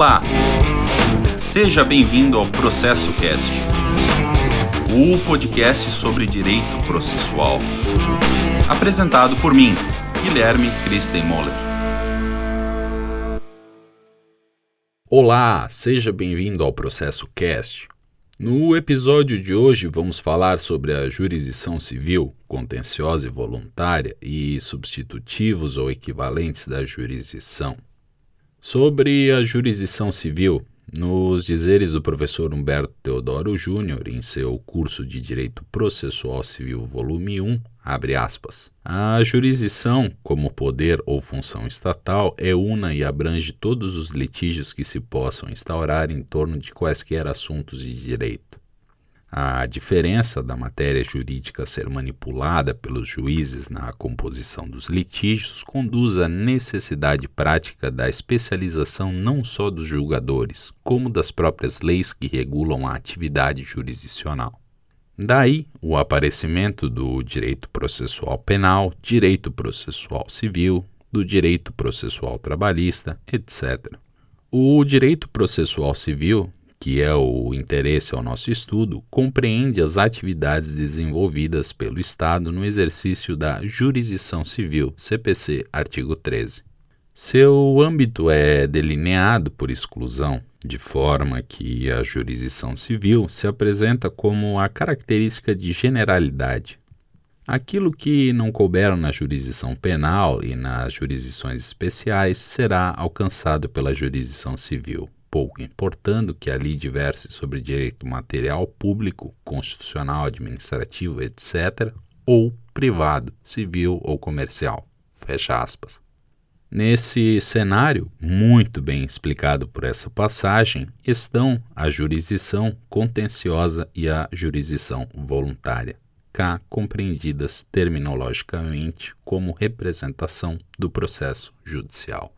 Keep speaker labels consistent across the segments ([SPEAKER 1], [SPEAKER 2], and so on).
[SPEAKER 1] Olá! Seja bem-vindo ao Processo Cast, o podcast sobre direito processual. Apresentado por mim, Guilherme Christen Moller.
[SPEAKER 2] Olá, seja bem-vindo ao Processo Cast. No episódio de hoje vamos falar sobre a jurisdição civil, contenciosa e voluntária e substitutivos ou equivalentes da jurisdição. Sobre a jurisdição civil, nos dizeres do professor Humberto Teodoro Júnior em seu curso de Direito Processual Civil, volume 1, abre aspas. A jurisdição, como poder ou função estatal, é una e abrange todos os litígios que se possam instaurar em torno de quaisquer assuntos de direito. A diferença da matéria jurídica ser manipulada pelos juízes na composição dos litígios conduz à necessidade prática da especialização não só dos julgadores, como das próprias leis que regulam a atividade jurisdicional. Daí o aparecimento do direito processual penal, direito processual civil, do direito processual trabalhista, etc. O direito processual civil que é o interesse ao nosso estudo, compreende as atividades desenvolvidas pelo Estado no exercício da jurisdição civil, CPC, artigo 13. Seu âmbito é delineado por exclusão, de forma que a jurisdição civil se apresenta como a característica de generalidade. Aquilo que não couber na jurisdição penal e nas jurisdições especiais será alcançado pela jurisdição civil pouco importando que ali diverse sobre direito material público, constitucional, administrativo, etc., ou privado, civil ou comercial. Fecha aspas. Nesse cenário, muito bem explicado por essa passagem, estão a jurisdição contenciosa e a jurisdição voluntária, cá compreendidas terminologicamente como representação do processo judicial.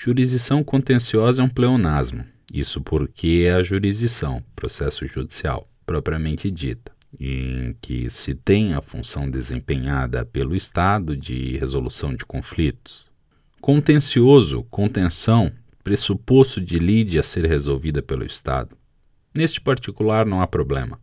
[SPEAKER 2] Jurisdição contenciosa é um pleonasmo, isso porque é a jurisdição, processo judicial, propriamente dita, em que se tem a função desempenhada pelo Estado de resolução de conflitos. Contencioso, contenção, pressuposto de lide a ser resolvida pelo Estado. Neste particular não há problema.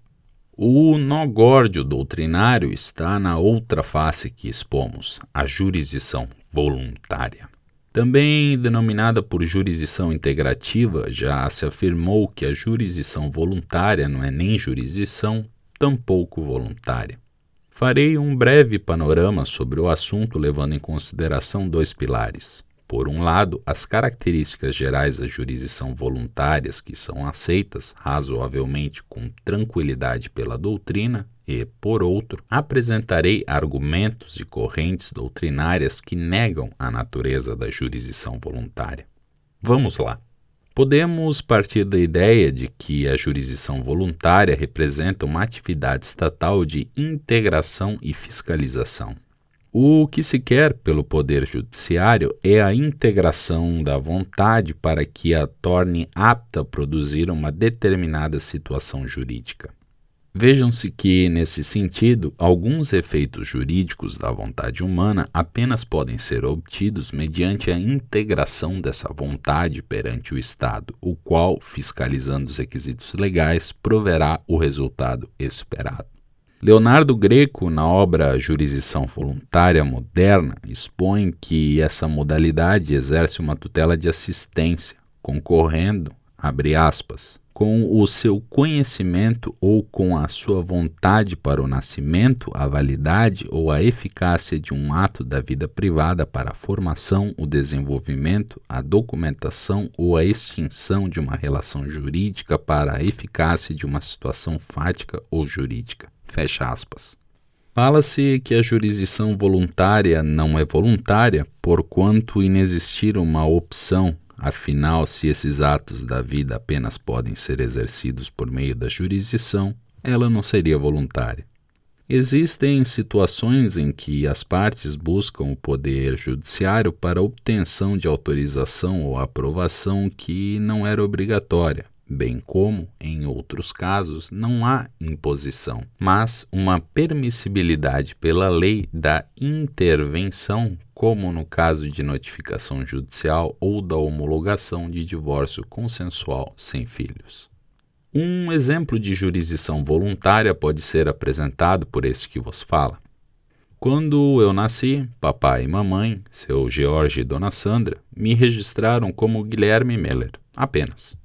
[SPEAKER 2] O nó górdio doutrinário está na outra face que expomos, a jurisdição voluntária. Também denominada por jurisdição integrativa, já se afirmou que a jurisdição voluntária não é nem jurisdição, tampouco voluntária. Farei um breve panorama sobre o assunto levando em consideração dois pilares. Por um lado, as características gerais da jurisdição voluntárias que são aceitas razoavelmente com tranquilidade pela doutrina, e, por outro, apresentarei argumentos e correntes doutrinárias que negam a natureza da jurisdição voluntária. Vamos lá. Podemos partir da ideia de que a jurisdição voluntária representa uma atividade estatal de integração e fiscalização. O que se quer pelo Poder Judiciário é a integração da vontade para que a torne apta a produzir uma determinada situação jurídica. Vejam-se que, nesse sentido, alguns efeitos jurídicos da vontade humana apenas podem ser obtidos mediante a integração dessa vontade perante o Estado, o qual, fiscalizando os requisitos legais, proverá o resultado esperado. Leonardo Greco, na obra Jurisdição Voluntária Moderna, expõe que essa modalidade exerce uma tutela de assistência, concorrendo, abre aspas, com o seu conhecimento ou com a sua vontade para o nascimento, a validade ou a eficácia de um ato da vida privada para a formação, o desenvolvimento, a documentação ou a extinção de uma relação jurídica para a eficácia de uma situação fática ou jurídica. Fecha aspas. Fala-se que a jurisdição voluntária não é voluntária, porquanto inexistir uma opção Afinal, se esses atos da vida apenas podem ser exercidos por meio da jurisdição, ela não seria voluntária. Existem situações em que as partes buscam o poder judiciário para obtenção de autorização ou aprovação que não era obrigatória, bem como, em outros casos, não há imposição, mas uma permissibilidade pela lei da intervenção como no caso de notificação judicial ou da homologação de divórcio consensual sem filhos. Um exemplo de jurisdição voluntária pode ser apresentado por este que vos fala. Quando eu nasci, papai e mamãe, seu George e dona Sandra, me registraram como Guilherme Meller, apenas.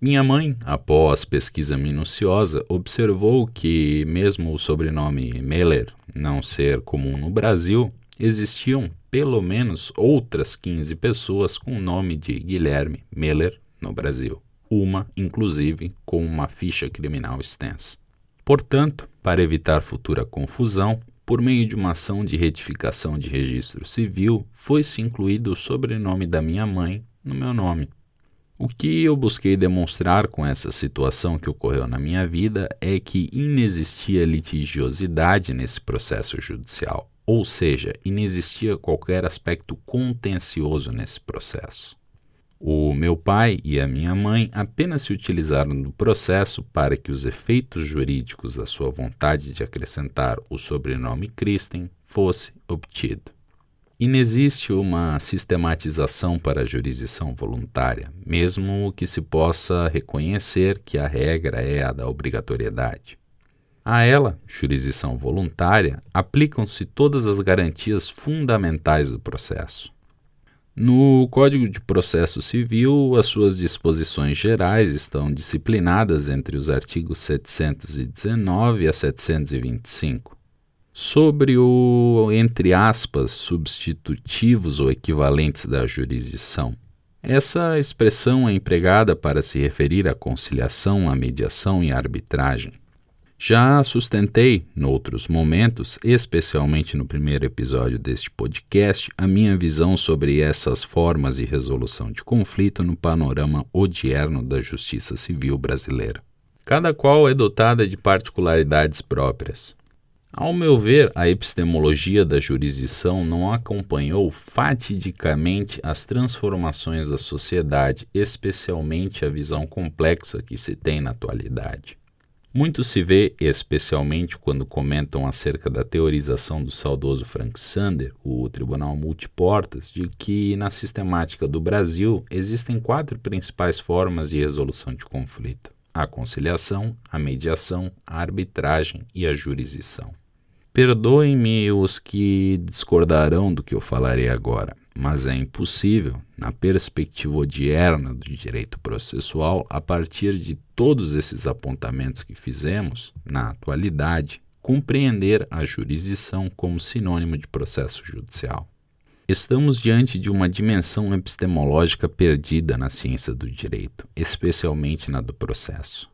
[SPEAKER 2] Minha mãe, após pesquisa minuciosa, observou que, mesmo o sobrenome Meller não ser comum no Brasil, existiam pelo menos outras 15 pessoas com o nome de Guilherme Meller no Brasil, uma, inclusive, com uma ficha criminal extensa. Portanto, para evitar futura confusão, por meio de uma ação de retificação de registro civil, foi-se incluído o sobrenome da minha mãe no meu nome. O que eu busquei demonstrar com essa situação que ocorreu na minha vida é que inexistia litigiosidade nesse processo judicial, ou seja, inexistia qualquer aspecto contencioso nesse processo. O meu pai e a minha mãe apenas se utilizaram do processo para que os efeitos jurídicos da sua vontade de acrescentar o sobrenome Christen fosse obtido. Inexiste uma sistematização para a jurisdição voluntária, mesmo que se possa reconhecer que a regra é a da obrigatoriedade. A ela, jurisdição voluntária, aplicam-se todas as garantias fundamentais do processo. No Código de Processo Civil, as suas disposições gerais estão disciplinadas entre os artigos 719 a 725 sobre o, entre aspas, substitutivos ou equivalentes da jurisdição. Essa expressão é empregada para se referir à conciliação, à mediação e à arbitragem. Já sustentei, noutros momentos, especialmente no primeiro episódio deste podcast, a minha visão sobre essas formas de resolução de conflito no panorama odierno da justiça civil brasileira. Cada qual é dotada de particularidades próprias. Ao meu ver, a epistemologia da jurisdição não acompanhou fatidicamente as transformações da sociedade, especialmente a visão complexa que se tem na atualidade. Muito se vê, especialmente quando comentam acerca da teorização do saudoso Frank Sander, o Tribunal Multiportas, de que na sistemática do Brasil existem quatro principais formas de resolução de conflito: a conciliação, a mediação, a arbitragem e a jurisdição. Perdoem-me os que discordarão do que eu falarei agora, mas é impossível, na perspectiva odierna do direito processual, a partir de todos esses apontamentos que fizemos, na atualidade, compreender a jurisdição como sinônimo de processo judicial. Estamos diante de uma dimensão epistemológica perdida na ciência do direito, especialmente na do processo.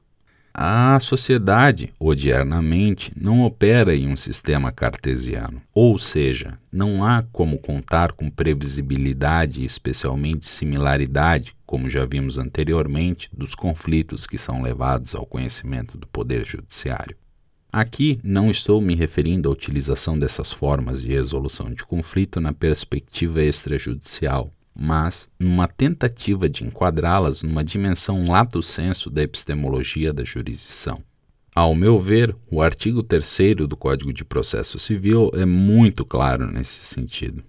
[SPEAKER 2] A sociedade, odiernamente, não opera em um sistema cartesiano, ou seja, não há como contar com previsibilidade e especialmente similaridade, como já vimos anteriormente, dos conflitos que são levados ao conhecimento do Poder Judiciário. Aqui não estou me referindo à utilização dessas formas de resolução de conflito na perspectiva extrajudicial, mas numa tentativa de enquadrá-las numa dimensão lato senso da epistemologia da jurisdição. Ao meu ver, o artigo 3 do Código de Processo Civil é muito claro nesse sentido.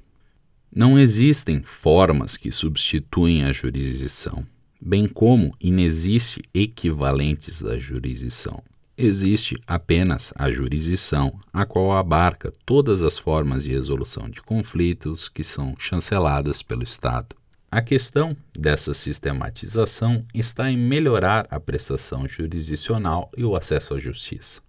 [SPEAKER 2] Não existem formas que substituem a jurisdição, bem como inexiste equivalentes da jurisdição existe apenas a jurisdição, a qual abarca todas as formas de resolução de conflitos que são chanceladas pelo Estado. A questão dessa sistematização está em melhorar a prestação jurisdicional e o acesso à justiça.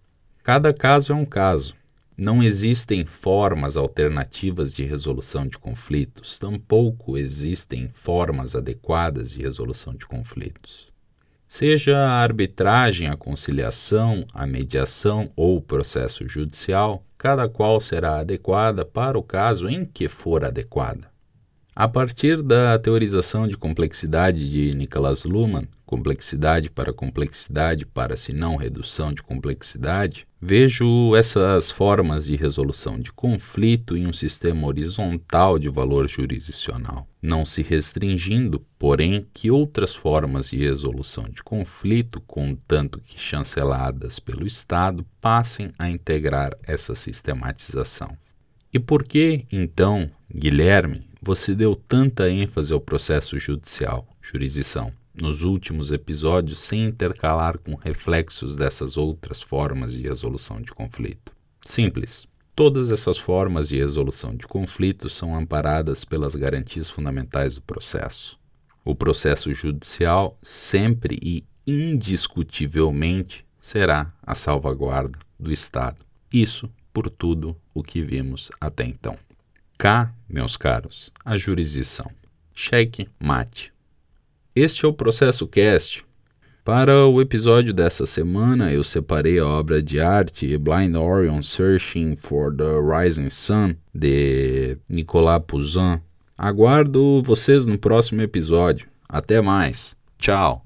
[SPEAKER 2] Cada caso é um caso. Não existem formas alternativas de resolução de conflitos, tampouco existem formas adequadas de resolução de conflitos. Seja a arbitragem, a conciliação, a mediação ou o processo judicial, cada qual será adequada para o caso em que for adequada. A partir da teorização de complexidade de Nicholas Luhmann, complexidade para complexidade para se não redução de complexidade, vejo essas formas de resolução de conflito em um sistema horizontal de valor jurisdicional, não se restringindo, porém, que outras formas de resolução de conflito, contanto que chanceladas pelo Estado, passem a integrar essa sistematização. E por que, então, Guilherme, você deu tanta ênfase ao processo judicial, jurisdição, nos últimos episódios sem intercalar com reflexos dessas outras formas de resolução de conflito. Simples. Todas essas formas de resolução de conflitos são amparadas pelas garantias fundamentais do processo. O processo judicial sempre e indiscutivelmente será a salvaguarda do Estado. Isso por tudo o que vimos até então. Cá, meus caros, a jurisdição. Cheque mate. Este é o Processo Cast. Para o episódio dessa semana, eu separei a obra de arte Blind Orion Searching for the Rising Sun, de Nicolas Poussin. Aguardo vocês no próximo episódio. Até mais. Tchau.